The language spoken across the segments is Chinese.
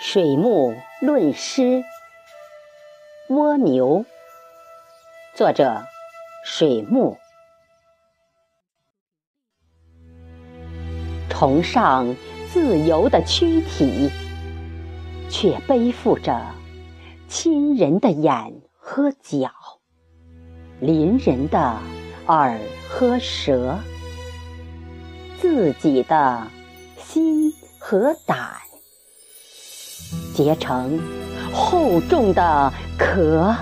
水木论诗，蜗牛。作者：水木。崇尚自由的躯体，却背负着亲人的眼和脚，邻人的耳和舌，自己的心和胆。结成厚重的壳，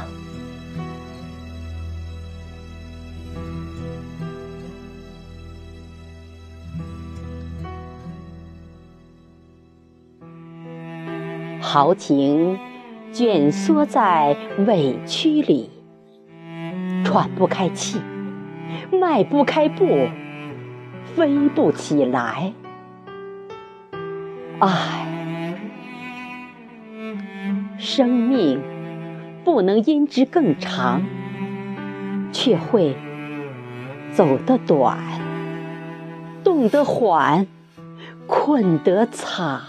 豪情卷缩在委屈里，喘不开气，迈不开步，飞不起来，唉。生命不能因之更长，却会走得短，动得缓，困得惨。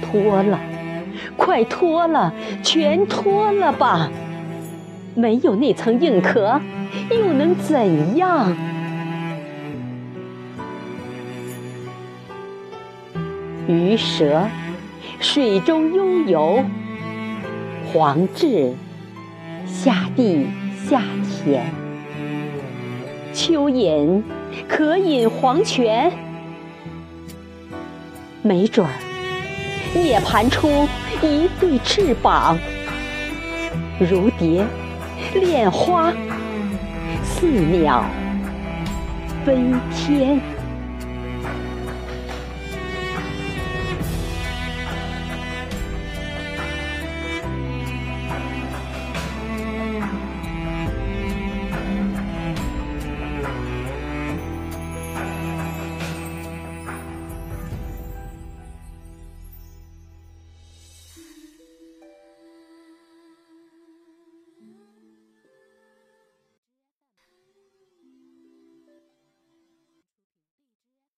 脱了，快脱了，全脱了吧！没有那层硬壳，又能怎样？鱼蛇。水中悠游，黄雉下地下田，蚯蚓可饮黄泉，没准儿涅盘出一对翅膀，如蝶恋花，似鸟飞天。